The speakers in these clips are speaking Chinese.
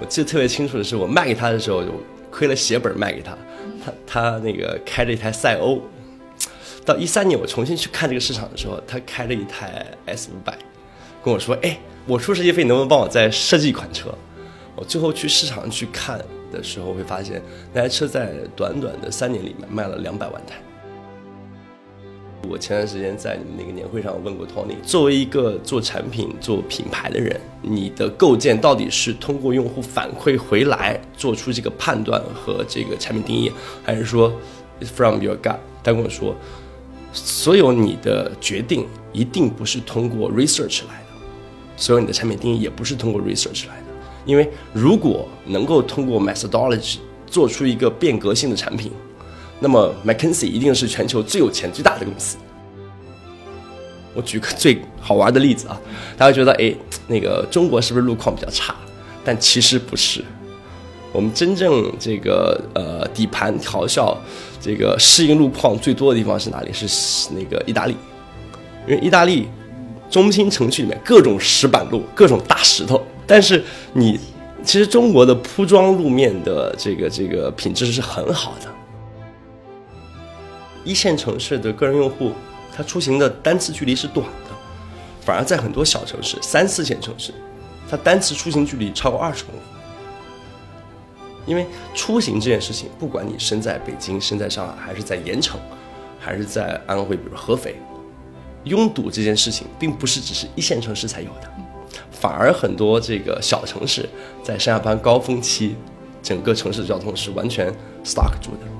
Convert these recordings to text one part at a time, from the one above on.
我记得特别清楚的是，我卖给他的时候，就亏了血本卖给他。他他那个开着一台赛欧，到一三年我重新去看这个市场的时候，他开着一台 S 五百，跟我说：“哎，我出设计费能不能帮我再设计一款车？”我最后去市场去看的时候，会发现那台车在短短的三年里面卖了两百万台。我前段时间在你们那个年会上问过 Tony，作为一个做产品、做品牌的人，你的构建到底是通过用户反馈回来做出这个判断和这个产品定义，还是说 it's from your gut？他跟我说，所有你的决定一定不是通过 research 来的，所有你的产品定义也不是通过 research 来的，因为如果能够通过 methodology 做出一个变革性的产品。那么，McKinsey 一定是全球最有钱、最大的公司。我举个最好玩的例子啊，大家觉得，哎，那个中国是不是路况比较差？但其实不是，我们真正这个呃底盘调校、这个适应路况最多的地方是哪里？是那个意大利，因为意大利中心城区里面各种石板路、各种大石头，但是你其实中国的铺装路面的这个这个品质是很好的。一线城市的个人用户，他出行的单次距离是短的，反而在很多小城市、三四线城市，他单次出行距离超过二十公里。因为出行这件事情，不管你身在北京、身在上海，还是在盐城，还是在安徽，比如合肥，拥堵这件事情，并不是只是一线城市才有的，反而很多这个小城市在上下班高峰期，整个城市的交通是完全 stuck 住的。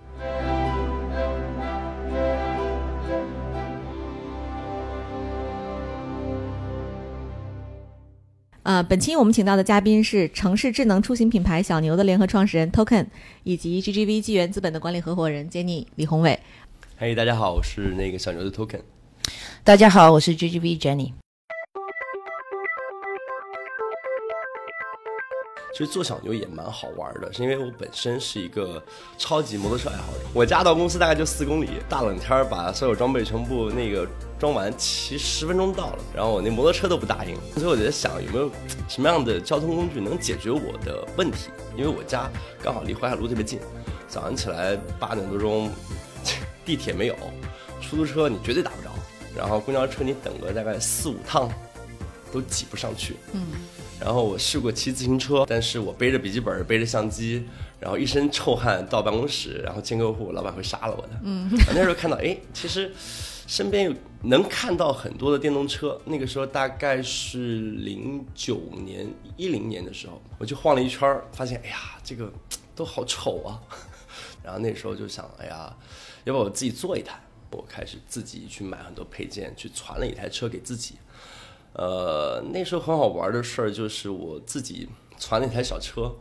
呃，本期我们请到的嘉宾是城市智能出行品牌小牛的联合创始人 Token，以及 GGV 纪元资本的管理合伙人 Jenny 李宏伟。嘿，大家好，我是那个小牛的 Token。大家好，我是 GGV Jenny。其实做小牛也蛮好玩的，是因为我本身是一个超级摩托车爱好者。我家到公司大概就四公里，大冷天把所有装备全部那个装完，骑十分钟到了。然后我那摩托车都不答应，所以我就在想有没有什么样的交通工具能解决我的问题？因为我家刚好离淮海路特别近，早上起来八点多钟，地铁没有，出租车你绝对打不着，然后公交车你等个大概四五趟，都挤不上去。嗯。然后我试过骑自行车，但是我背着笔记本，背着相机，然后一身臭汗到办公室，然后见客户，老板会杀了我的。嗯，那时候看到，哎，其实身边有能看到很多的电动车。那个时候大概是零九年、一零年的时候，我就晃了一圈，发现，哎呀，这个都好丑啊。然后那时候就想，哎呀，要不我自己做一台？我开始自己去买很多配件，去攒了一台车给自己。呃，那时候很好玩的事儿就是我自己传那台小车，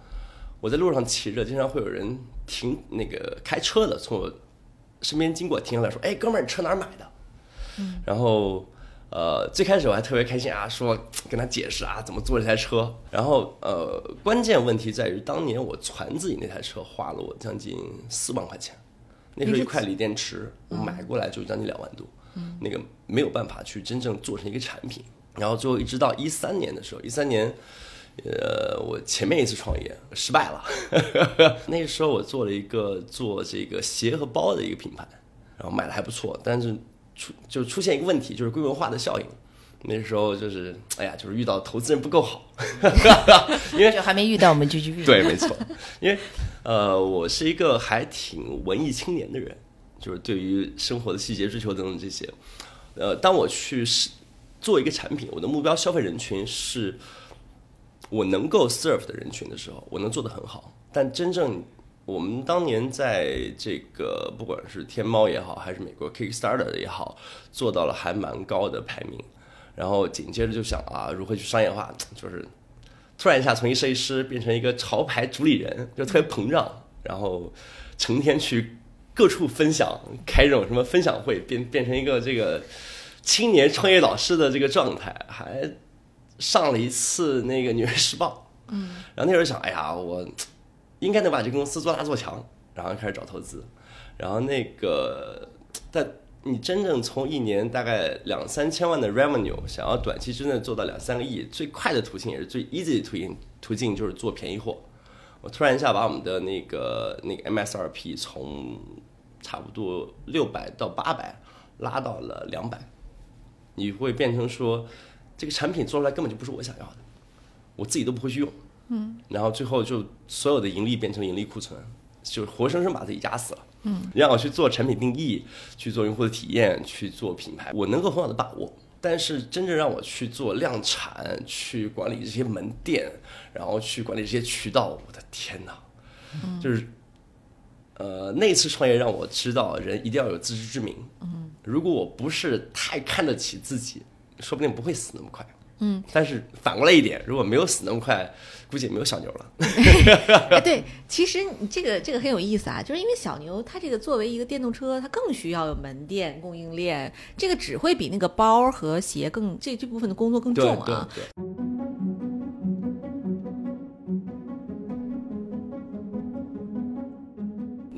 我在路上骑着，经常会有人停那个开车的从我身边经过，停下来说：“哎，哥们儿，你车哪儿买的？”嗯，然后呃，最开始我还特别开心啊，说跟他解释啊怎么做这台车。然后呃，关键问题在于当年我传自己那台车花了我将近四万块钱，那时候一块锂电池我买过来就将近两万多，嗯，那个没有办法去真正做成一个产品。然后最后一直到一三年的时候，一三年，呃，我前面一次创业失败了。那时候我做了一个做这个鞋和包的一个品牌，然后卖的还不错，但是出就出现一个问题，就是规模化的效应。那时候就是哎呀，就是遇到投资人不够好，因为 就还没遇到我们 GGV。对，没错，因为呃，我是一个还挺文艺青年的人，就是对于生活的细节追求等等这些，呃，当我去是。做一个产品，我的目标消费人群是我能够 serve 的人群的时候，我能做得很好。但真正我们当年在这个不管是天猫也好，还是美国 Kickstarter 也好，做到了还蛮高的排名。然后紧接着就想啊，如何去商业化？就是突然一下从一设计师变成一个潮牌主理人，就特别膨胀。然后成天去各处分享，开这种什么分享会，变变成一个这个青年创业导师的这个状态，还上了一次那个《纽约时报》。嗯，然后那时候想，哎呀，我应该能把这个公司做大做强，然后开始找投资，然后那个但。你真正从一年大概两三千万的 revenue，想要短期之内做到两三个亿，最快的途径也是最 easy 的途径，途径就是做便宜货。我突然一下把我们的那个那个 MSRP 从差不多六百到八百拉到了两百，你会变成说这个产品做出来根本就不是我想要的，我自己都不会去用。嗯，然后最后就所有的盈利变成盈利库存，就是活生生把自己压死了。嗯，让我去做产品定义，去做用户的体验，去做品牌，我能够很好的把握。但是真正让我去做量产，去管理这些门店，然后去管理这些渠道，我的天哪！就是，呃，那次创业让我知道，人一定要有自知之明。嗯，如果我不是太看得起自己，说不定不会死那么快。嗯，但是反过来一点，如果没有死那么快，估计也没有小牛了。哎，对，其实你这个这个很有意思啊，就是因为小牛它这个作为一个电动车，它更需要有门店供应链，这个只会比那个包和鞋更这这部分的工作更重啊。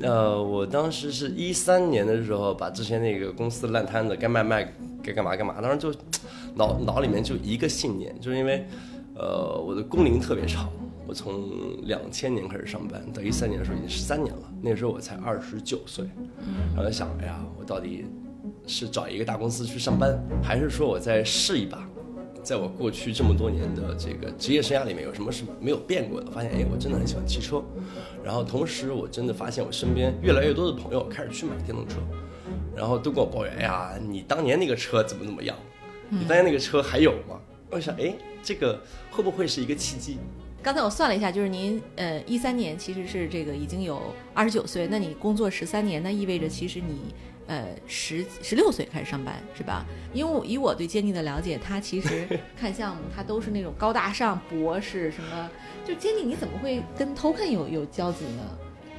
呃，我当时是一三年的时候，把之前那个公司烂摊子该卖卖。该干嘛干嘛，当时就脑脑里面就一个信念，就是因为，呃，我的工龄特别长，我从两千年开始上班，到一三年的时候已经十三年了，那时候我才二十九岁，然后想，哎呀，我到底是找一个大公司去上班，还是说我再试一把，在我过去这么多年的这个职业生涯里面，有什么是没有变过的？发现，哎，我真的很喜欢汽车，然后同时我真的发现我身边越来越多的朋友开始去买电动车。然后都跟我抱怨，哎呀，你当年那个车怎么怎么样？你当年那个车还有吗？我想，哎，这个会不会是一个契机？刚才我算了一下，就是您呃一三年其实是这个已经有二十九岁，那你工作十三年，那意味着其实你呃十十六岁开始上班是吧？因为以我对坚尼的了解，他其实 看项目他都是那种高大上博士什么，就坚尼你怎么会跟 Token 有有交集呢？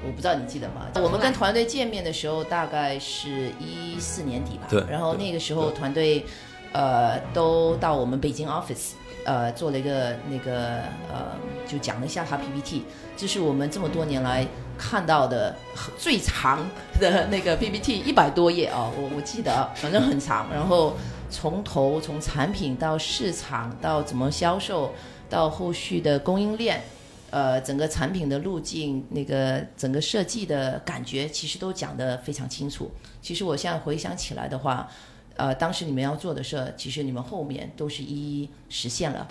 我不知道你记得吗？我们跟团队见面的时候大概是一四年底吧。对。然后那个时候团队，呃，都到我们北京 office，呃，做了一个那个呃，就讲了一下他 PPT。这是我们这么多年来看到的最长的 那个 PPT，一百多页啊，我我记得，反正很长。然后从头从产品到市场到怎么销售，到后续的供应链。呃，整个产品的路径，那个整个设计的感觉，其实都讲得非常清楚。其实我现在回想起来的话，呃，当时你们要做的事，其实你们后面都是一一实现了。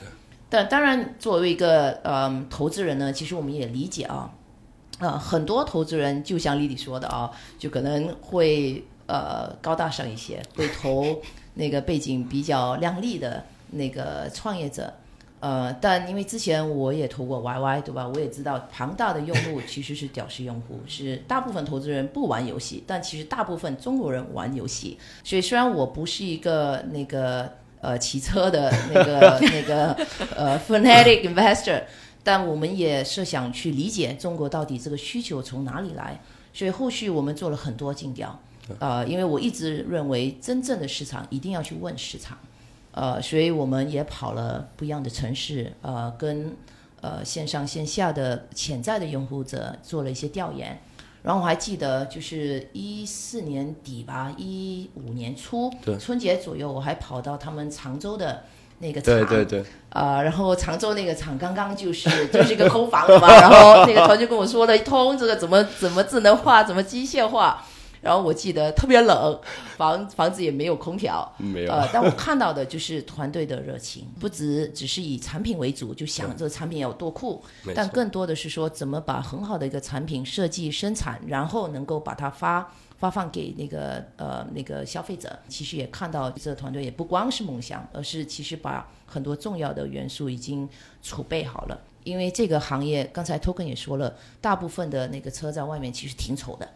但当然，作为一个呃投资人呢，其实我们也理解啊，呃，很多投资人就像丽丽说的啊，就可能会呃高大上一些，会投那个背景比较亮丽的那个创业者。呃，但因为之前我也投过 YY，对吧？我也知道庞大的用户其实是屌丝用户，是大部分投资人不玩游戏，但其实大部分中国人玩游戏。所以虽然我不是一个那个呃骑车的那个 那个呃 fanatic investor，但我们也是想去理解中国到底这个需求从哪里来。所以后续我们做了很多尽调，呃，因为我一直认为真正的市场一定要去问市场。呃，所以我们也跑了不一样的城市，呃，跟呃线上线下的潜在的用户者做了一些调研。然后我还记得，就是一四年底吧，一五年初春节左右，我还跑到他们常州的那个厂，对对对，啊，然后常州那个厂刚刚就是就是一个空房嘛，然后那个团就跟我说了一通，这个怎么怎么智能化，怎么机械化。然后我记得特别冷，房房子也没有空调，没有。呃，但我看到的就是团队的热情，不只只是以产品为主，就想这个产品有多酷，但更多的是说怎么把很好的一个产品设计生产，然后能够把它发发放给那个呃那个消费者。其实也看到这个团队也不光是梦想，而是其实把很多重要的元素已经储备好了。因为这个行业，刚才 Token 也说了，大部分的那个车在外面其实挺丑的。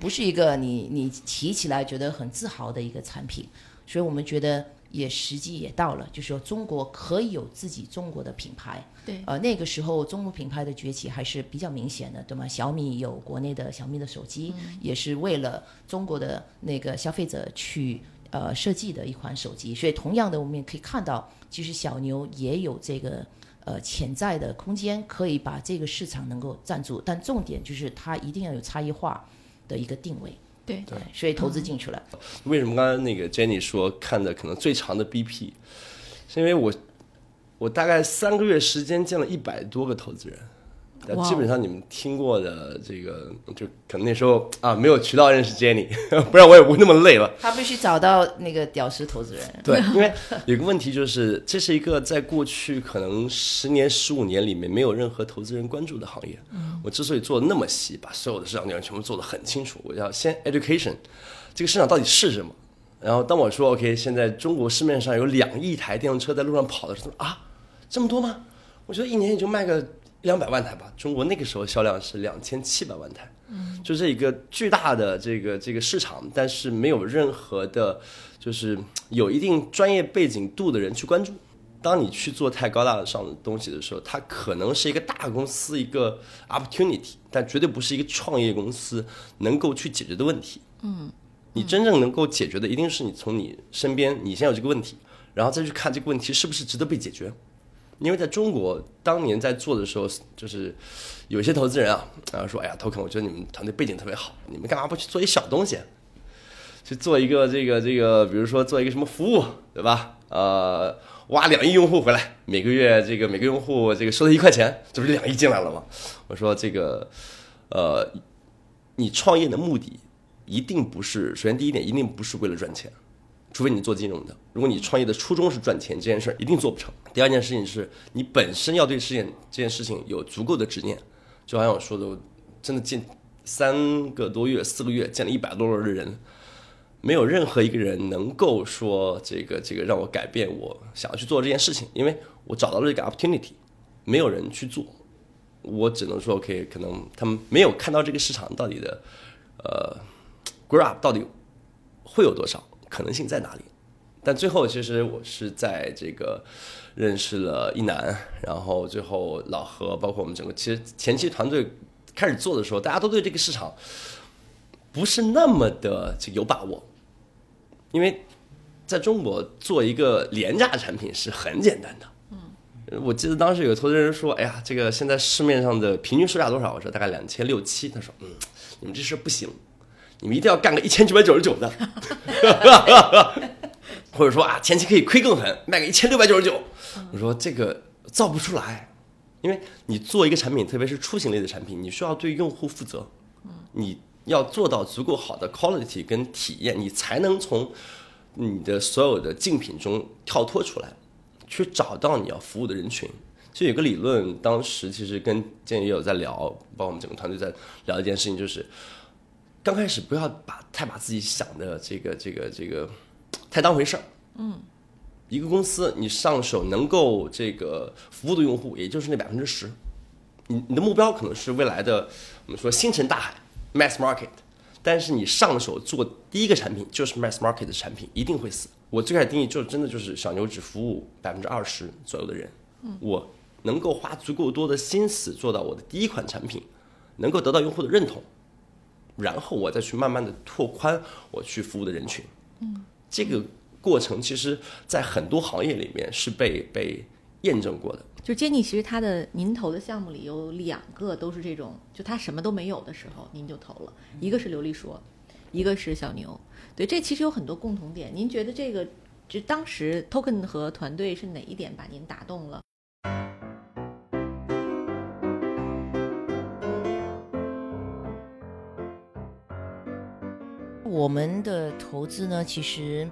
不是一个你你提起来觉得很自豪的一个产品，所以我们觉得也时机也到了，就是说中国可以有自己中国的品牌。对，呃，那个时候中国品牌的崛起还是比较明显的，对吗？小米有国内的小米的手机，也是为了中国的那个消费者去呃设计的一款手机。所以，同样的，我们也可以看到，其实小牛也有这个呃潜在的空间，可以把这个市场能够占住。但重点就是它一定要有差异化的一个定位。对对，所以投资进去了。为什么刚才那个 Jenny 说看的可能最长的 BP，是因为我我大概三个月时间见了一百多个投资人。基本上你们听过的这个，就可能那时候啊没有渠道认识 Jenny，不然我也不会那么累了。他必须找到那个屌丝投资人。对，因为有个问题就是，这是一个在过去可能十年、十五年里面没有任何投资人关注的行业。我之所以做的那么细，把所有的市场内容全部做得很清楚，我要先 education，这个市场到底是什么？然后当我说 OK，现在中国市面上有两亿台电动车在路上跑的时候，啊，这么多吗？我觉得一年也就卖个。两百万台吧，中国那个时候销量是两千七百万台，嗯，就这一个巨大的这个这个市场，但是没有任何的，就是有一定专业背景度的人去关注。当你去做太高大上的东西的时候，它可能是一个大公司一个 opportunity，但绝对不是一个创业公司能够去解决的问题。嗯，你真正能够解决的，一定是你从你身边，你先有这个问题，然后再去看这个问题是不是值得被解决。因为在中国当年在做的时候，就是有些投资人啊，然后说：“哎呀，Token，我觉得你们团队背景特别好，你们干嘛不去做一小东西，去做一个这个这个，比如说做一个什么服务，对吧？呃，挖两亿用户回来，每个月这个每个用户这个收他一块钱，这不是两亿进来了吗？”我说：“这个，呃，你创业的目的一定不是，首先第一点一定不是为了赚钱。”除非你做金融的，如果你创业的初衷是赚钱，这件事儿一定做不成。第二件事情是你本身要对事件这件事情有足够的执念，就好像我说的，我真的见三个多月、四个月见了一百多轮的人，没有任何一个人能够说这个这个让我改变我想要去做这件事情，因为我找到了这个 opportunity，没有人去做，我只能说 OK，可能他们没有看到这个市场到底的呃 grow up 到底会有多少。可能性在哪里？但最后其实我是在这个认识了一男，然后最后老何，包括我们整个其实前期团队开始做的时候，大家都对这个市场不是那么的这有把握，因为在中国做一个廉价产品是很简单的。嗯，我记得当时有个投资人说：“哎呀，这个现在市面上的平均售价多少？”我说：“大概两千六七。”他说：“嗯，你们这事不行。”你们一定要干个一千九百九十九的，或者说啊，前期可以亏更狠，卖个一千六百九十九。我说这个造不出来，因为你做一个产品，特别是出行类的产品，你需要对用户负责。你要做到足够好的 quality 跟体验，你才能从你的所有的竞品中跳脱出来，去找到你要服务的人群。就有个理论，当时其实跟建宇也有在聊，包括我们整个团队在聊一件事情，就是。刚开始不要把太把自己想的这个这个这个太当回事儿。嗯，一个公司你上手能够这个服务的用户，也就是那百分之十。你你的目标可能是未来的我们说星辰大海 mass market，但是你上手做第一个产品就是 mass market 的产品，一定会死。我最开始定义就真的就是小牛只服务百分之二十左右的人。我能够花足够多的心思做到我的第一款产品能够得到用户的认同。然后我再去慢慢的拓宽我去服务的人群，嗯，这个过程其实，在很多行业里面是被被验证过的。就 Jenny，其实他的您投的项目里有两个都是这种，就他什么都没有的时候，您就投了，一个是刘丽说，一个是小牛。对，这其实有很多共同点。您觉得这个，就当时 Token 和团队是哪一点把您打动了？我们的投资呢，其实，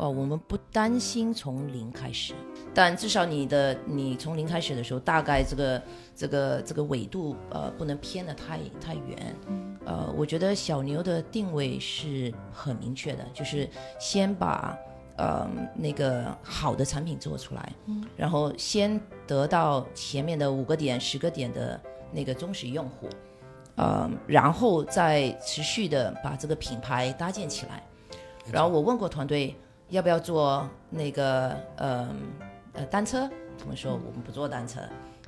哦，我们不担心从零开始，但至少你的你从零开始的时候，大概这个这个这个纬度呃不能偏的太太远。呃，我觉得小牛的定位是很明确的，就是先把呃那个好的产品做出来，然后先得到前面的五个点、十个点的那个忠实用户。呃，然后再持续的把这个品牌搭建起来。然后我问过团队，要不要坐那个呃呃单车？他们说我们不坐单车。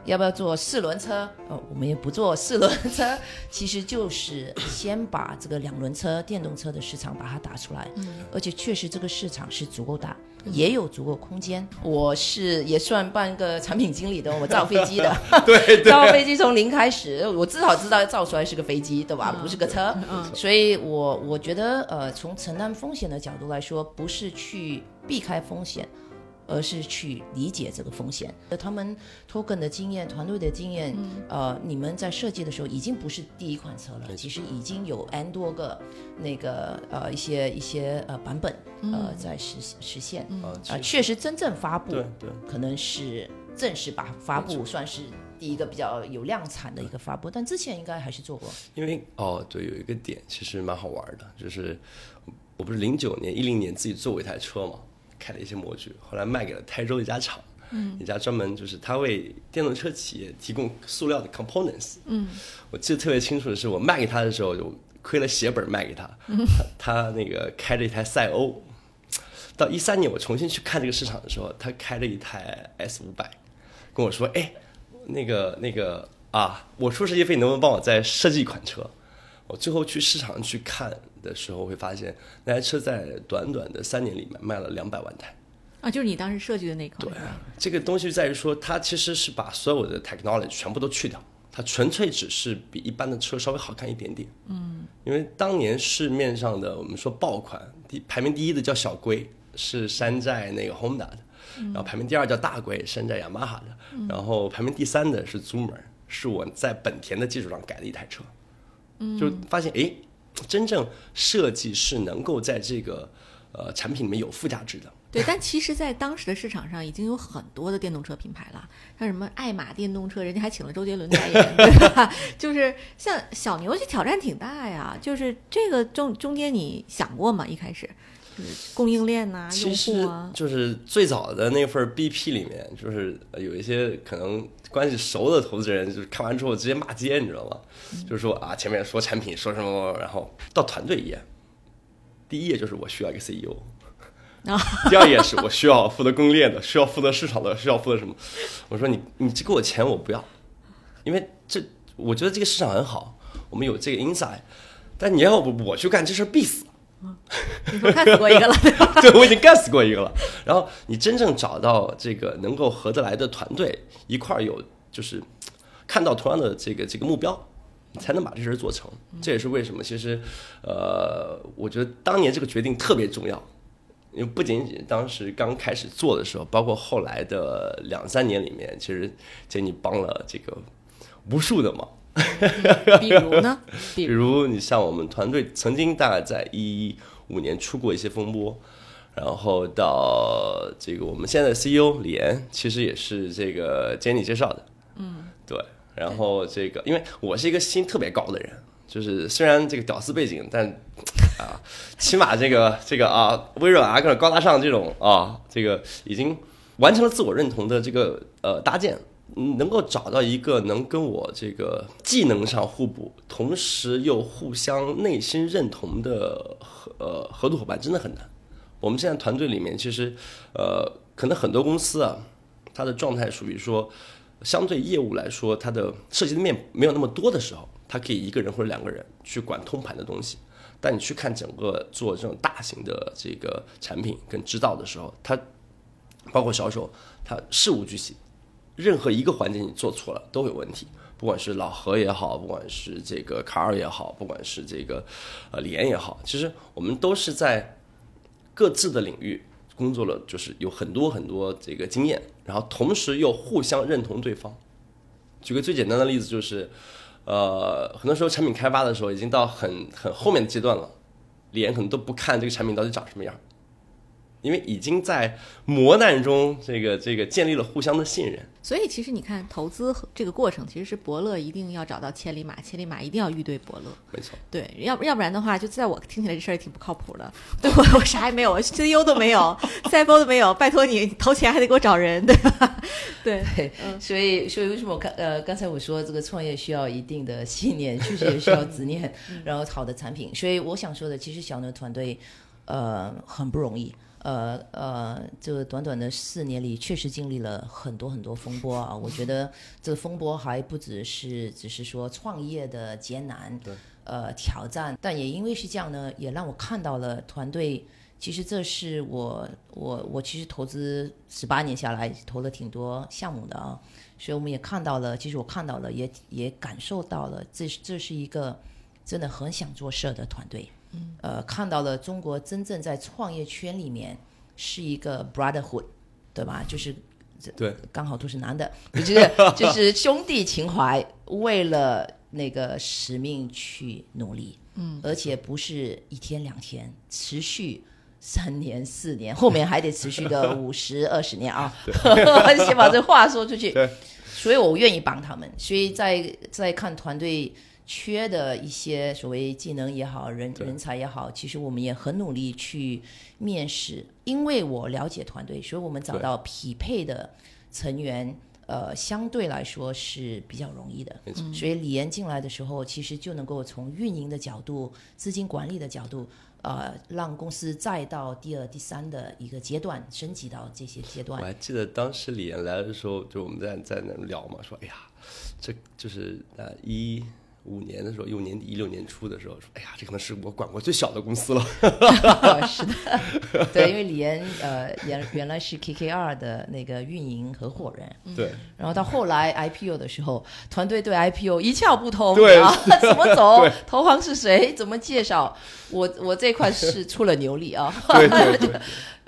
要不要做四轮车？哦，我们也不做四轮车，其实就是先把这个两轮车、电动车的市场把它打出来。嗯，而且确实这个市场是足够大，也有足够空间。我是也算半个产品经理的，我造飞机的，对，造飞机从零开始，我至少知道造出来是个飞机，对吧？不是个车。嗯，所以我我觉得，呃，从承担风险的角度来说，不是去避开风险。而是去理解这个风险。他们 Token 的经验、团队的经验，呃，你们在设计的时候已经不是第一款车了，其实已经有 N 多个那个呃一些一些呃版本呃在实实现啊，确实真正发布，对，可能是正式把发布算是第一个比较有量产的一个发布，但之前应该还是做过。因为哦，对，有一个点其实蛮好玩的，就是我不是零九年、一零年自己做过一台车嘛。开了一些模具，后来卖给了台州一家厂，一家专门就是他为电动车企业提供塑料的 components。嗯，我记得特别清楚的是，我卖给他的时候就亏了血本卖给他，他那个开着一台赛欧。到一三年我重新去看这个市场的时候，他开着一台 S 五百，跟我说：“哎，那个那个啊，我出设计费，能不能帮我再设计一款车？”我最后去市场去看。的时候会发现，那台车在短短的三年里面卖了两百万台，啊，就是你当时设计的那款。对，这个东西在于说，它其实是把所有的 technology 全部都去掉，它纯粹只是比一般的车稍微好看一点点。嗯，因为当年市面上的我们说爆款，第排名第一的叫小龟，是山寨那个 Honda 的，然后排名第二叫大龟，山寨雅马哈的，然后排名第三的是 Zoomer，是我在本田的基础上改的一台车，嗯，就发现哎。真正设计是能够在这个呃产品里面有附加值的。对，但其实，在当时的市场上，已经有很多的电动车品牌了，像什么爱玛电动车，人家还请了周杰伦代言，对吧？就是像小牛，这挑战挺大呀。就是这个中中间，你想过吗？一开始？就是供应链呐，其实就是最早的那份 BP 里面，就是有一些可能关系熟的投资人，就是看完之后直接骂街，你知道吗？就是说啊，前面说产品说什么，然后到团队一页，第一页就是我需要一个 CEO，第二页是我需要负责供应链的，需要负责市场的，需要负责什么？我说你你这给我钱我不要，因为这我觉得这个市场很好，我们有这个 inside，但你要不我去干这事必死。你说干死过一个了，对吧？对，我已经干死过一个了。然后你真正找到这个能够合得来的团队，一块儿有就是看到同样的这个这个目标，你才能把这事儿做成。这也是为什么，其实呃，我觉得当年这个决定特别重要，因为不仅仅当时刚开始做的时候，包括后来的两三年里面，其实杰尼帮了这个无数的忙。比如呢？比如你像我们团队曾经大概在一五年出过一些风波，然后到这个我们现在的 CEO 李岩，其实也是这个 Jenny 介绍的。嗯，对。然后这个，因为我是一个心特别高的人，就是虽然这个屌丝背景，但啊，起码这个 这个啊，微软啊，各种高大上这种啊，这个已经完成了自我认同的这个呃搭建。能够找到一个能跟我这个技能上互补，同时又互相内心认同的合呃合作伙伴真的很难。我们现在团队里面，其实呃可能很多公司啊，它的状态属于说，相对业务来说，它的涉及的面没有那么多的时候，它可以一个人或者两个人去管通盘的东西。但你去看整个做这种大型的这个产品跟制造的时候，它包括销售，它事无巨细。任何一个环节你做错了都有问题，不管是老何也好，不管是这个卡尔也好，不管是这个呃李岩也好，其实我们都是在各自的领域工作了，就是有很多很多这个经验，然后同时又互相认同对方。举个最简单的例子，就是呃很多时候产品开发的时候已经到很很后面的阶段了，李岩可能都不看这个产品到底长什么样。因为已经在磨难中，这个这个建立了互相的信任。所以其实你看，投资这个过程其实是伯乐一定要找到千里马，千里马一定要遇对伯乐。没错。对，要不要不然的话，就在我听起来这事儿也挺不靠谱的。对我我啥也没有，CEO 都没有，CFO 都没有，拜托你投钱还得给我找人，对吧？对。嗯。所以所以为什么我看呃刚才我说这个创业需要一定的信念，确实也需要 执念，然后好的产品。所以我想说的，其实小牛团队呃很不容易。呃呃，这个短短的四年里，确实经历了很多很多风波啊。我觉得这个风波还不只是只是说创业的艰难，对呃挑战，但也因为是这样呢，也让我看到了团队。其实这是我我我其实投资十八年下来投了挺多项目的啊，所以我们也看到了，其实我看到了，也也感受到了，这这是一个真的很想做事的团队。嗯，呃，看到了中国真正在创业圈里面是一个 brotherhood，对吧？就是对，刚好都是男的，就是就是兄弟情怀，为了那个使命去努力。嗯，而且不是一天两天，持续。三年四年，后面还得持续个 五十二十年啊！先把这话说出去。所以我愿意帮他们。所以在在看团队缺的一些所谓技能也好，人人才也好，其实我们也很努力去面试。因为我了解团队，所以我们找到匹配的成员，呃，相对来说是比较容易的。所以李岩进来的时候，其实就能够从运营的角度、资金管理的角度。呃，让公司再到第二、第三的一个阶段升级到这些阶段。我还记得当时李岩来的时候，就我们在在那聊嘛，说哎呀，这就是呃一。五年的时候，一五年底、一六年初的时候，说：“哎呀，这可能是我管过最小的公司了。”是的，对，因为李岩呃原原来是 KKR 的那个运营合伙人，对。然后到后来 IPO 的时候，团队对 IPO 一窍不通，对啊，怎么走，投行是谁，怎么介绍，我我这块是出了牛力啊。对对对。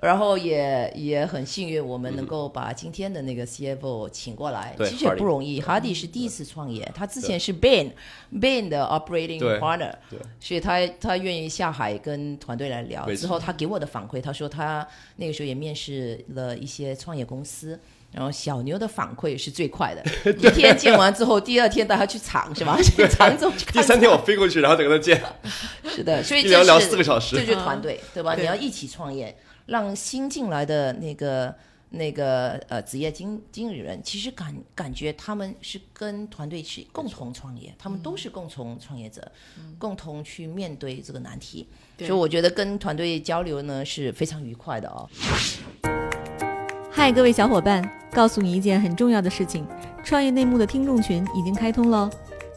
然后也也很幸运，我们能够把今天的那个 CFO 请过来，其实也不容易。Hardy 是第一次创业，他之前是 Bain Bain 的 Operating Partner，所以他他愿意下海跟团队来聊。之后他给我的反馈，他说他那个时候也面试了一些创业公司，然后小牛的反馈是最快的，一天见完之后，第二天带他去厂是吧？去厂总去看。第三天我飞过去，然后再跟他见。是的，所以聊聊四个小时，这就是团队对吧？你要一起创业。让新进来的那个那个呃职业经经理人，其实感感觉他们是跟团队去共同创业，他们都是共同创业者，共同去面对这个难题，所以我觉得跟团队交流呢是非常愉快的哦。嗨，各位小伙伴，告诉你一件很重要的事情：创业内幕的听众群已经开通喽。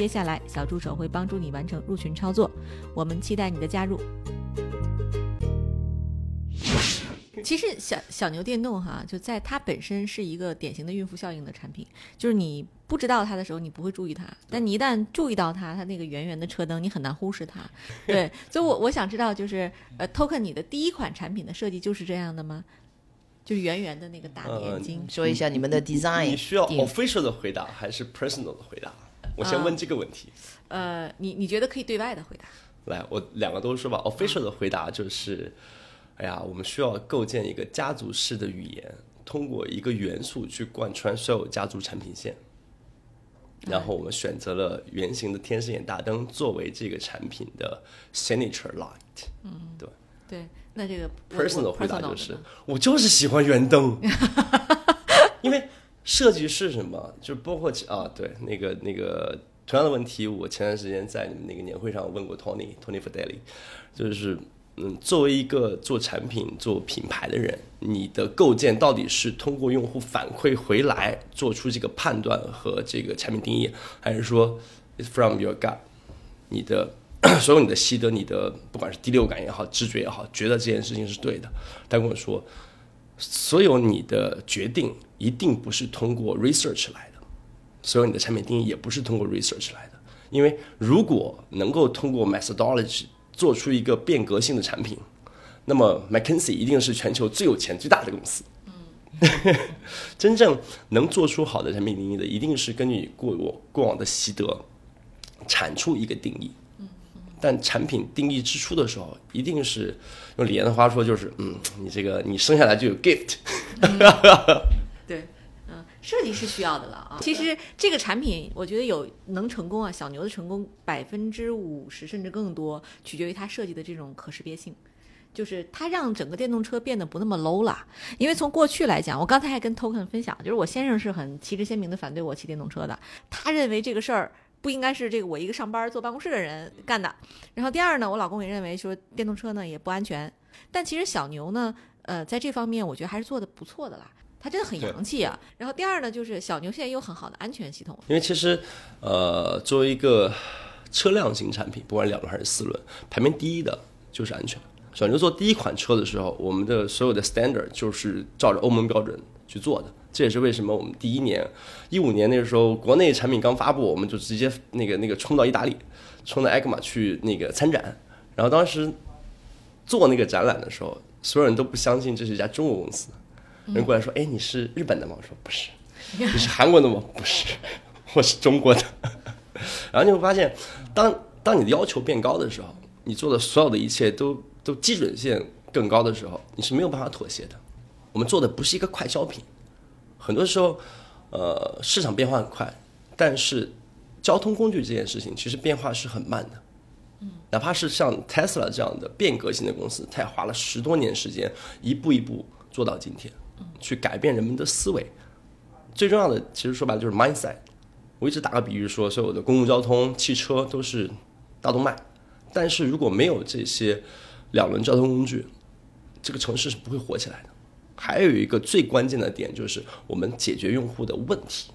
接下来，小助手会帮助你完成入群操作。我们期待你的加入。其实，小小牛电动哈，就在它本身是一个典型的孕妇效应的产品，就是你不知道它的时候，你不会注意它；但你一旦注意到它，它那个圆圆的车灯，你很难忽视它。对，所以，我我想知道，就是呃，Token，你的第一款产品的设计就是这样的吗？就是圆圆的那个大眼睛。说一下你们的 design。你需要 official 的回答还是 personal 的回答？我先问这个问题。呃，你你觉得可以对外的回答？来，我两个都说吧。official 的回答就是，哎呀，我们需要构建一个家族式的语言，通过一个元素去贯穿所有家族产品线。然后我们选择了圆形的天使眼大灯作为这个产品的 signature light。嗯，对对。那这个 personal 的回答就是，我就是喜欢圆灯，因为设计是什么？就包括啊，对，那个那个同样的问题，我前段时间在你们那个年会上问过 Tony Tony Fideli，就是嗯，作为一个做产品做品牌的人，你的构建到底是通过用户反馈回来做出这个判断和这个产品定义，还是说 is from your gut，你的？所有你的习得，你的不管是第六感也好，直觉也好，觉得这件事情是对的。他跟我说，所有你的决定一定不是通过 research 来的，所有你的产品定义也不是通过 research 来的。因为如果能够通过 methodology 做出一个变革性的产品，那么 McKinsey 一定是全球最有钱最大的公司。嗯，真正能做出好的产品定义的，一定是根据过过过往的习得，产出一个定义。但产品定义之初的时候，一定是用李岩的话说，就是嗯，你这个你生下来就有 gift。对，嗯，设计是需要的了啊。其实这个产品，我觉得有能成功啊，小牛的成功百分之五十甚至更多，取决于它设计的这种可识别性。就是它让整个电动车变得不那么 low 了，因为从过去来讲，我刚才还跟 Token 分享，就是我先生是很旗帜鲜明的反对我骑电动车的，他认为这个事儿不应该是这个我一个上班坐办公室的人干的。然后第二呢，我老公也认为说电动车呢也不安全，但其实小牛呢，呃，在这方面我觉得还是做的不错的啦，它真的很洋气啊。然后第二呢，就是小牛现在有很好的安全系统，因为其实呃，作为一个车辆型产品，不管两轮还是四轮，排名第一的就是安全。小牛做第一款车的时候，我们的所有的 standard 就是照着欧盟标准去做的。这也是为什么我们第一年，一五年那个时候，国内产品刚发布，我们就直接那个那个冲到意大利，冲到 EGMA 去那个参展。然后当时做那个展览的时候，所有人都不相信这是一家中国公司。人过来说：“哎，你是日本的吗？”我说：“不是。”“你是韩国的吗？”“不是，我是中国的。” 然后你会发现，当当你的要求变高的时候，你做的所有的一切都。都基准线更高的时候，你是没有办法妥协的。我们做的不是一个快消品，很多时候，呃，市场变化很快，但是交通工具这件事情其实变化是很慢的。嗯，哪怕是像 Tesla 这样的变革性的公司，它也花了十多年时间，一步一步做到今天，去改变人们的思维。最重要的，其实说白了就是 mindset。我一直打个比喻说，所有的公共交通、汽车都是大动脉，但是如果没有这些，两轮交通工具，这个城市是不会火起来的。还有一个最关键的点就是我们解决用户的问题，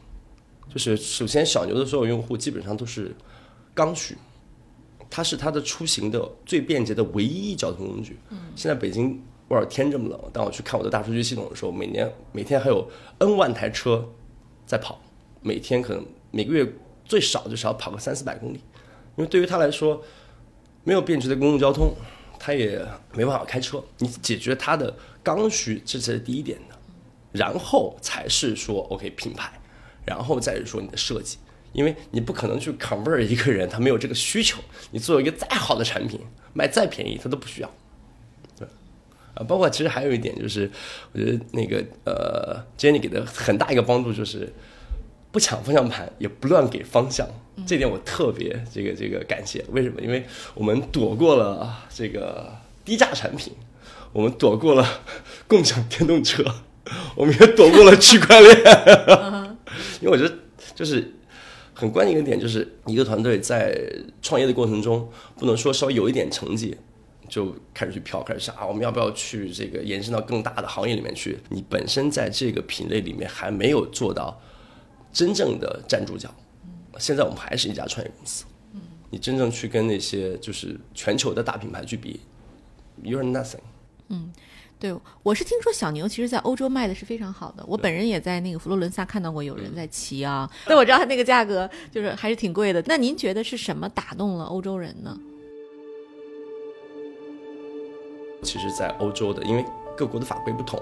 就是首先小牛的所有用户基本上都是刚需，它是它的出行的最便捷的唯一交通工具。现在北京外边天这么冷，当我去看我的大数据系统的时候，每年每天还有 N 万台车在跑，每天可能每个月最少就是要跑个三四百公里，因为对于他来说，没有便捷的公共交通。他也没办法开车，你解决他的刚需，这才是第一点的，然后才是说 OK 品牌，然后再是说你的设计，因为你不可能去 convert 一个人，他没有这个需求，你做一个再好的产品，卖再便宜他都不需要，对，啊，包括其实还有一点就是，我觉得那个呃，Jenny 给的很大一个帮助就是。不抢方向盘，也不乱给方向，这点我特别这个这个感谢。为什么？因为我们躲过了这个低价产品，我们躲过了共享电动车，我们也躲过了区块链。因为我觉得，就是很关键一个点，就是一个团队在创业的过程中，不能说稍微有一点成绩就开始去飘，开始想啊，我们要不要去这个延伸到更大的行业里面去？你本身在这个品类里面还没有做到。真正的站住脚，现在我们还是一家创业公司。你真正去跟那些就是全球的大品牌去比，you're nothing。嗯，对，我是听说小牛其实在欧洲卖的是非常好的，我本人也在那个佛罗伦萨看到过有人在骑啊。那我知道它那个价格就是还是挺贵的。那您觉得是什么打动了欧洲人呢？其实，在欧洲的，因为各国的法规不同。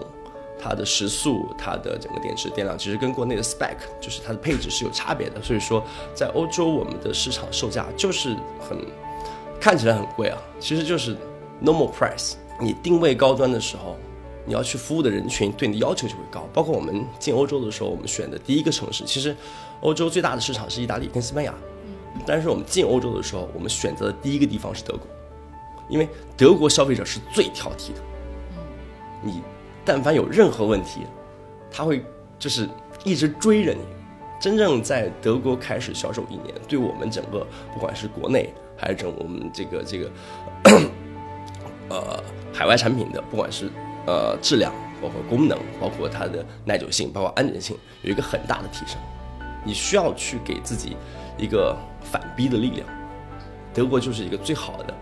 它的时速，它的整个电池电量，其实跟国内的 spec 就是它的配置是有差别的。所以说，在欧洲我们的市场售价就是很看起来很贵啊，其实就是 normal price。你定位高端的时候，你要去服务的人群对你的要求就会高。包括我们进欧洲的时候，我们选的第一个城市，其实欧洲最大的市场是意大利跟西班牙，但是我们进欧洲的时候，我们选择的第一个地方是德国，因为德国消费者是最挑剔的。你。但凡有任何问题，他会就是一直追着你。真正在德国开始销售一年，对我们整个不管是国内还是整我们这个这个 呃海外产品的，不管是呃质量，包括功能，包括它的耐久性，包括安全性，有一个很大的提升。你需要去给自己一个反逼的力量。德国就是一个最好的。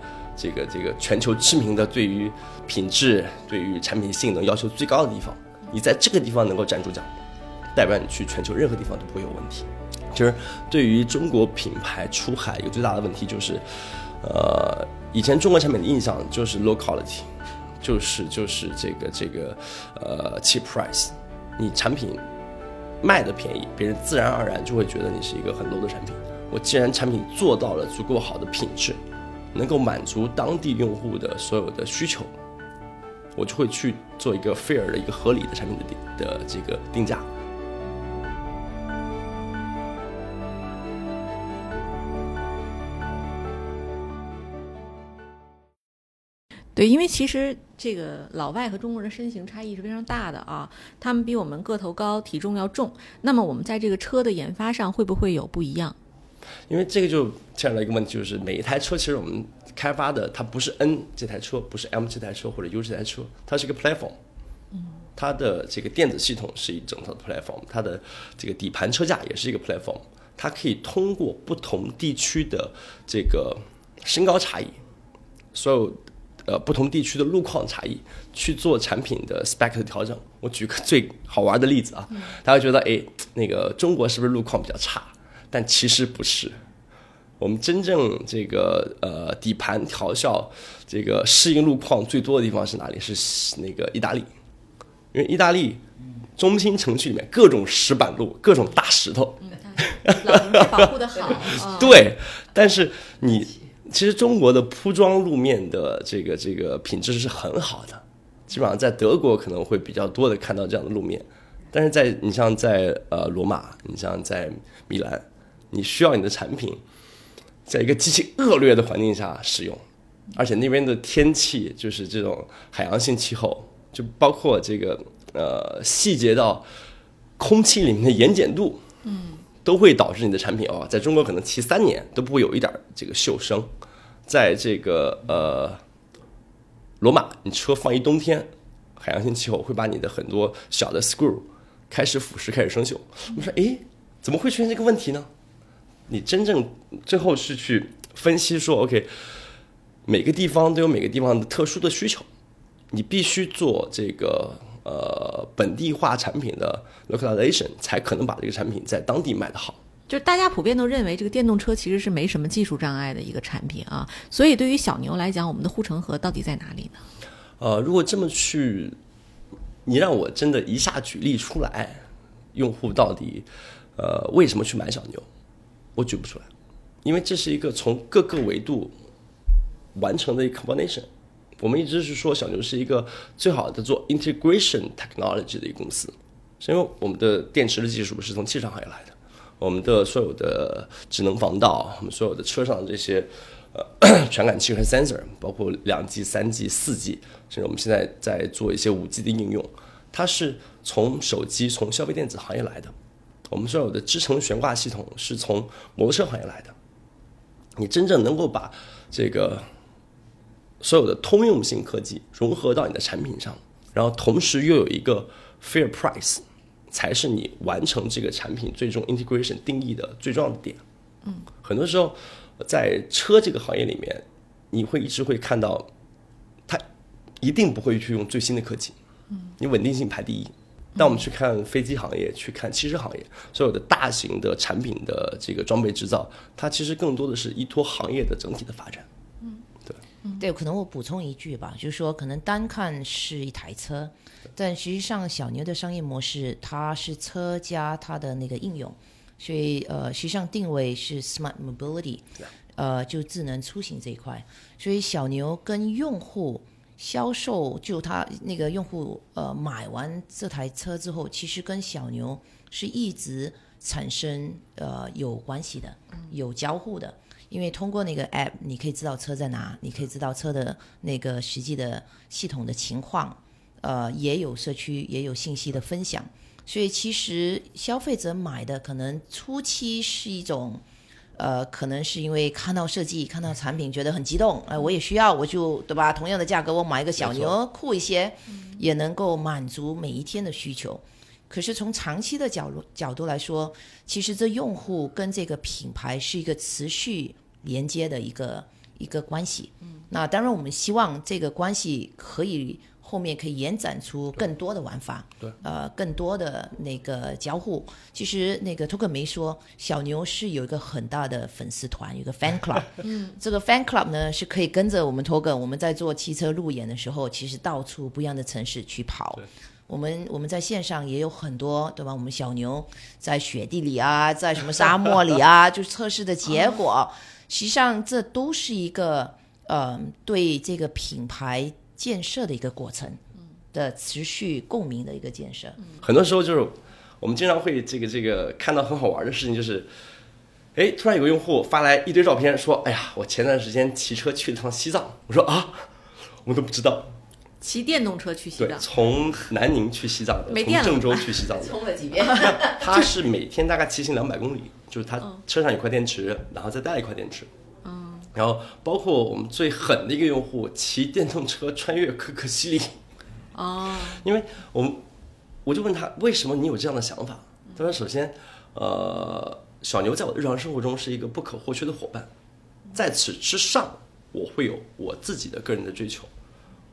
这个这个全球知名的对于品质、对于产品性能要求最高的地方，你在这个地方能够站住脚，代表你去全球任何地方都不会有问题。其实，对于中国品牌出海有最大的问题就是，呃，以前中国产品的印象就是 low quality，就是就是这个这个呃 cheap price，你产品卖的便宜，别人自然而然就会觉得你是一个很 low 的产品。我既然产品做到了足够好的品质。能够满足当地用户的所有的需求，我就会去做一个 fair 的一个合理的产品的定的这个定价。对，因为其实这个老外和中国人身形差异是非常大的啊，他们比我们个头高，体重要重。那么我们在这个车的研发上会不会有不一样？因为这个就牵扯到一个问题，就是每一台车其实我们开发的它不是 N 这台车，不是 M 这台车或者 U 这台车，它是一个 platform。嗯。它的这个电子系统是一整套的 platform，它的这个底盘车架也是一个 platform，它可以通过不同地区的这个身高差异，所有。呃，不同地区的路况差异去做产品的 spec 的调整。我举个最好玩的例子啊，大家觉得哎，那个中国是不是路况比较差？但其实不是。我们真正这个呃底盘调校这个适应路况最多的地方是哪里？是那个意大利，因为意大利中心城区里面各种石板路，各种大石头，保护的好。对，但是你。其实中国的铺装路面的这个这个品质是很好的，基本上在德国可能会比较多的看到这样的路面，但是在你像在呃罗马，你像在米兰，你需要你的产品在一个极其恶劣的环境下使用，而且那边的天气就是这种海洋性气候，就包括这个呃细节到空气里面的盐碱度，嗯。都会导致你的产品哦，在中国可能骑三年都不会有一点这个锈生，在这个呃罗马，你车放一冬天，海洋性气候会把你的很多小的 screw 开始腐蚀，开始生锈。我说，哎，怎么会出现这个问题呢？你真正最后是去分析说，OK，每个地方都有每个地方的特殊的需求，你必须做这个。呃，本地化产品的 localization 才可能把这个产品在当地卖得好。就是大家普遍都认为这个电动车其实是没什么技术障碍的一个产品啊，所以对于小牛来讲，我们的护城河到底在哪里呢？呃，如果这么去，你让我真的一下举例出来，用户到底呃为什么去买小牛，我举不出来，因为这是一个从各个维度完成的一个 combination。我们一直是说小牛是一个最好的做 integration technology 的一个公司，是因为我们的电池的技术是从汽车行业来的，我们的所有的智能防盗，我们所有的车上的这些呃 传感器和 sensor，包括两 G、三 G、四 G，甚至我们现在在做一些五 G 的应用，它是从手机、从消费电子行业来的。我们所有的支撑悬挂系统是从摩托车行业来的。你真正能够把这个。所有的通用性科技融合到你的产品上，然后同时又有一个 fair price，才是你完成这个产品最终 integration 定义的最重要的点。嗯，很多时候在车这个行业里面，你会一直会看到，它一定不会去用最新的科技。嗯，你稳定性排第一。当我们去看飞机行业，去看汽车行业，所有的大型的产品的这个装备制造，它其实更多的是依托行业的整体的发展。嗯，对对，可能我补充一句吧，就是说，可能单看是一台车，但实际上小牛的商业模式它是车加它的那个应用，所以呃，实际上定位是 smart mobility，呃，就智能出行这一块。所以小牛跟用户销售，就他那个用户呃买完这台车之后，其实跟小牛是一直产生呃有关系的，有交互的。因为通过那个 app，你可以知道车在哪，你可以知道车的那个实际的系统的情况，呃，也有社区也有信息的分享，所以其实消费者买的可能初期是一种，呃，可能是因为看到设计、看到产品觉得很激动，哎，我也需要，我就对吧？同样的价格，我买一个小牛酷一些，也能够满足每一天的需求。可是从长期的角度角度来说，其实这用户跟这个品牌是一个持续。连接的一个一个关系，嗯，那当然我们希望这个关系可以后面可以延展出更多的玩法，对，呃，更多的那个交互。其实那个托克没说，小牛是有一个很大的粉丝团，有个 fan club，嗯，这个 fan club 呢是可以跟着我们托克，我们在做汽车路演的时候，其实到处不一样的城市去跑。我们我们在线上也有很多，对吧？我们小牛在雪地里啊，在什么沙漠里啊，就测试的结果。实际上，这都是一个嗯，对这个品牌建设的一个过程的持续共鸣的一个建设。很多时候就是我们经常会这个这个看到很好玩的事情，就是，哎，突然有个用户发来一堆照片，说，哎呀，我前段时间骑车去了趟西藏。我说啊，我们都不知道。骑电动车去西藏，从南宁去西藏的，从郑州去西藏的，充了几遍。他是每天大概骑行两百公里，就是他车上有块电池，然后再带一块电池。嗯。然后包括我们最狠的一个用户，骑电动车穿越可可西里。哦。因为我们，我就问他为什么你有这样的想法？他说：首先，呃，小牛在我的日常生活中是一个不可或缺的伙伴，在此之上，我会有我自己的个人的追求。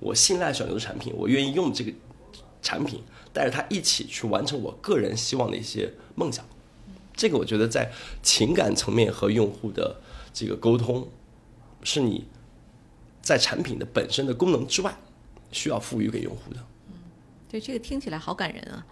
我信赖小牛的产品，我愿意用这个产品带着他一起去完成我个人希望的一些梦想。这个我觉得在情感层面和用户的这个沟通，是你在产品的本身的功能之外需要赋予给用户的。嗯，对，这个听起来好感人啊！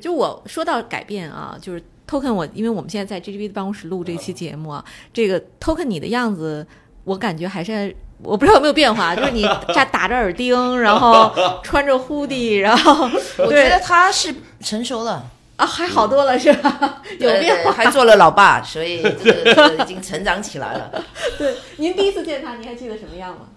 就我说到改变啊，就是 Token，我因为我们现在在 GGB 的办公室录这期节目啊，这个 Token 你的样子，我感觉还是。我不知道有没有变化，就是你扎打着耳钉，然后穿着 hoodie，然后我觉得他是成熟了啊，还好多了是吧？有变化，还做了老爸，所以这个 已经成长起来了。对，您第一次见他，您还记得什么样吗？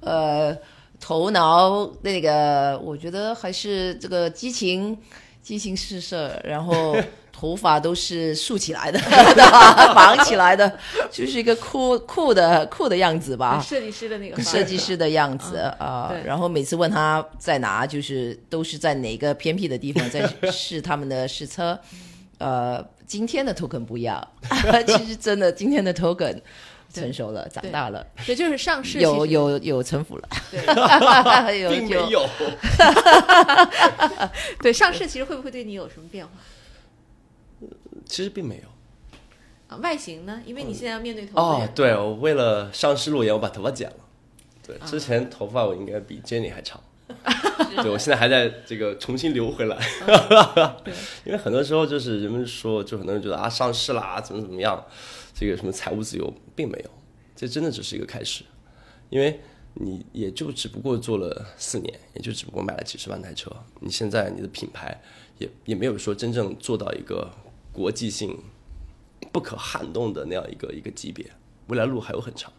呃，头脑那个，我觉得还是这个激情，激情四射，然后。头发都是竖起来的，绑起来的，就是一个酷酷的酷的样子吧。设计师的那个设计师的样子啊。然后每次问他在哪，就是都是在哪个偏僻的地方在 试他们的试车。呃，今天的 token 不一样，其实真的今天的 token 成熟了，长大了。这就是上市有有有城府了，并没有。对上市其实会不会对你有什么变化？其实并没有啊，外形呢？因为你现在要面对头发哦，对我为了上市路演，我把头发剪了。对，之前头发我应该比 Jenny 还长，对我现在还在这个重新留回来。对，因为很多时候就是人们说，就很多人觉得啊，上市啦，怎么怎么样，这个什么财务自由，并没有，这真的只是一个开始，因为你也就只不过做了四年，也就只不过买了几十万台车，你现在你的品牌也也没有说真正做到一个。国际性不可撼动的那样一个一个级别，未来路还有很长。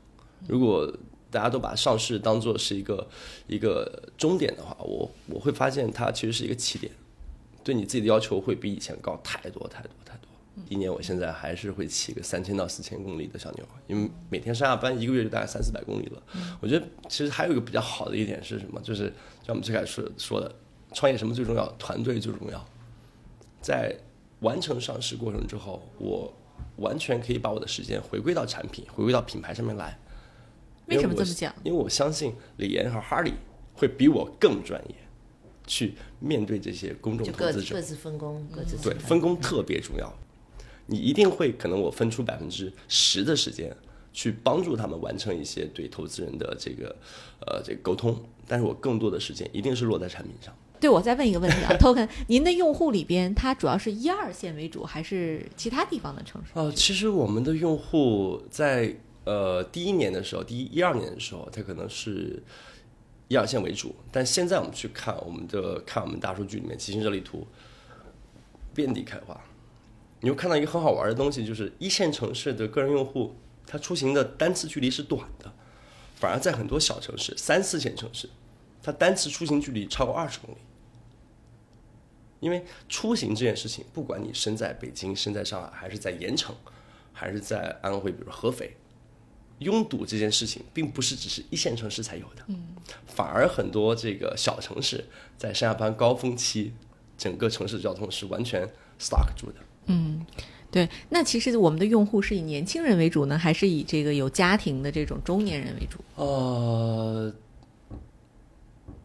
如果大家都把上市当做是一个一个终点的话，我我会发现它其实是一个起点，对你自己的要求会比以前高太多太多太多。一年我现在还是会骑个三千到四千公里的小牛，因为每天上下班一个月就大概三四百公里了。我觉得其实还有一个比较好的一点是什么？就是像我们最开始说的，创业什么最重要？团队最重要，在。完成上市过程之后，我完全可以把我的时间回归到产品、回归到品牌上面来。为什么这么讲？因为我相信李岩和哈利会比我更专业，去面对这些公众投资者。各自分工，各自对分工特别重要。你一定会可能我分出百分之十的时间去帮助他们完成一些对投资人的这个呃这个沟通，但是我更多的时间一定是落在产品上。对，我再问一个问题啊，Token，您的用户里边，它主要是一二线为主，还是其他地方的城市？哦，其实我们的用户在呃第一年的时候，第一一二年的时候，它可能是一二线为主，但现在我们去看我们的看我们大数据里面骑行热力图，遍地开花。你会看到一个很好玩的东西，就是一线城市的个人用户，他出行的单次距离是短的，反而在很多小城市、三四线城市，他单次出行距离超过二十公里。因为出行这件事情，不管你身在北京、身在上海，还是在盐城，还是在安徽，比如合肥，拥堵这件事情，并不是只是一线城市才有的。嗯，反而很多这个小城市在上下班高峰期，整个城市交通是完全 stuck 住的。嗯，对。那其实我们的用户是以年轻人为主呢，还是以这个有家庭的这种中年人为主？呃。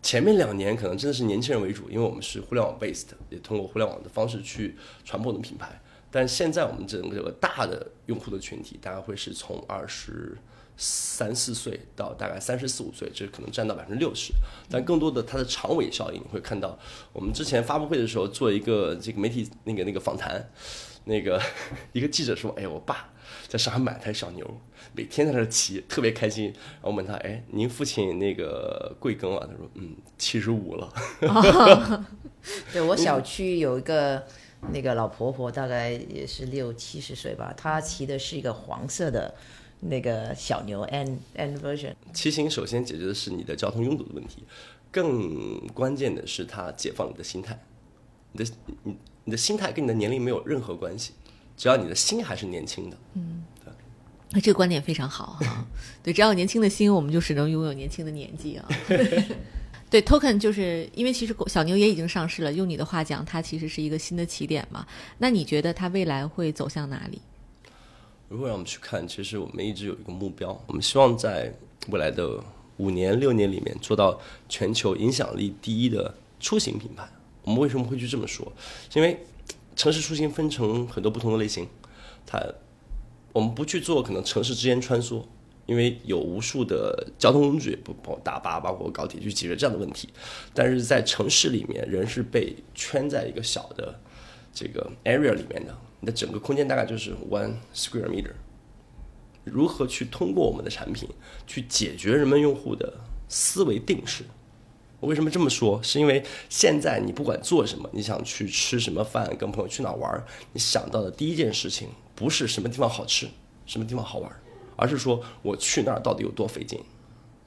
前面两年可能真的是年轻人为主，因为我们是互联网 based，也通过互联网的方式去传播我们的品牌。但现在我们整个大的用户的群体，大概会是从二十三四岁到大概三十四五岁，这可能占到百分之六十。但更多的它的长尾效应，会看到我们之前发布会的时候做一个这个媒体那个那个访谈，那个 一个记者说：“哎，我爸在上海买台小牛，每天在那骑，特别开心。然后问他，哎，您父亲那个贵庚啊？他说，嗯，七十五了。对我小区有一个那个老婆婆，大概也是六七十岁吧，她骑的是一个黄色的。那个小牛 N N version，骑行首先解决的是你的交通拥堵的问题，更关键的是它解放你的心态。你的你你的心态跟你的年龄没有任何关系，只要你的心还是年轻的。嗯，对。那这个观点非常好哈。对，只要有年轻的心，我们就是能拥有年轻的年纪啊。对，Token 就是因为其实小牛也已经上市了。用你的话讲，它其实是一个新的起点嘛。那你觉得它未来会走向哪里？如果让我们去看，其实我们一直有一个目标，我们希望在未来的五年、六年里面做到全球影响力第一的出行品牌。我们为什么会去这么说？是因为城市出行分成很多不同的类型，它我们不去做可能城市之间穿梭，因为有无数的交通工具，不包括大巴、包括高铁去解决这样的问题。但是在城市里面，人是被圈在一个小的这个 area 里面的。你的整个空间大概就是 one square meter。如何去通过我们的产品去解决人们用户的思维定式？我为什么这么说？是因为现在你不管做什么，你想去吃什么饭，跟朋友去哪玩，你想到的第一件事情不是什么地方好吃，什么地方好玩，而是说我去那儿到底有多费劲。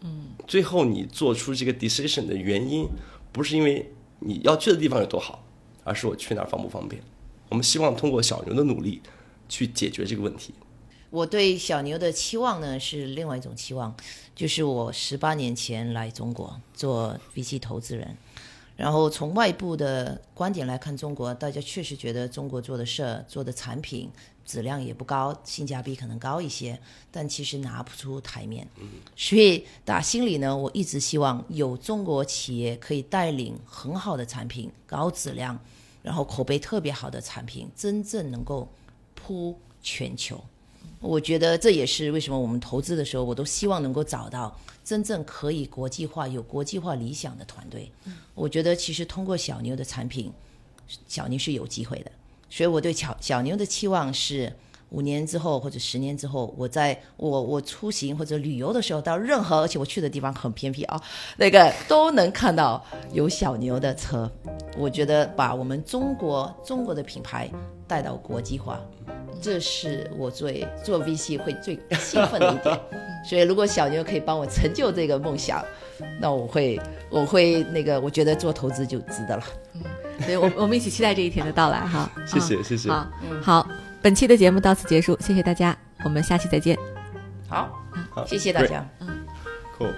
嗯。最后你做出这个 decision 的原因，不是因为你要去的地方有多好，而是我去哪儿方不方便。我们希望通过小牛的努力去解决这个问题。我对小牛的期望呢是另外一种期望，就是我十八年前来中国做 VC 投资人，然后从外部的观点来看，中国大家确实觉得中国做的事儿、做的产品质量也不高，性价比可能高一些，但其实拿不出台面。所以打心里呢，我一直希望有中国企业可以带领很好的产品、高质量。然后口碑特别好的产品，真正能够铺全球，我觉得这也是为什么我们投资的时候，我都希望能够找到真正可以国际化、有国际化理想的团队。我觉得其实通过小牛的产品，小牛是有机会的，所以我对小小牛的期望是。五年之后或者十年之后，我在我我出行或者旅游的时候，到任何而且我去的地方很偏僻啊，那个都能看到有小牛的车。我觉得把我们中国中国的品牌带到国际化，这是我最做 VC 会最兴奋的一点。所以如果小牛可以帮我成就这个梦想，那我会我会那个我觉得做投资就值得了。嗯，所以我我们一起期待这一天的到来哈。谢谢谢谢。好，好。本期的节目到此结束，谢谢大家，我们下期再见。好，好，谢谢大家。嗯，Cool。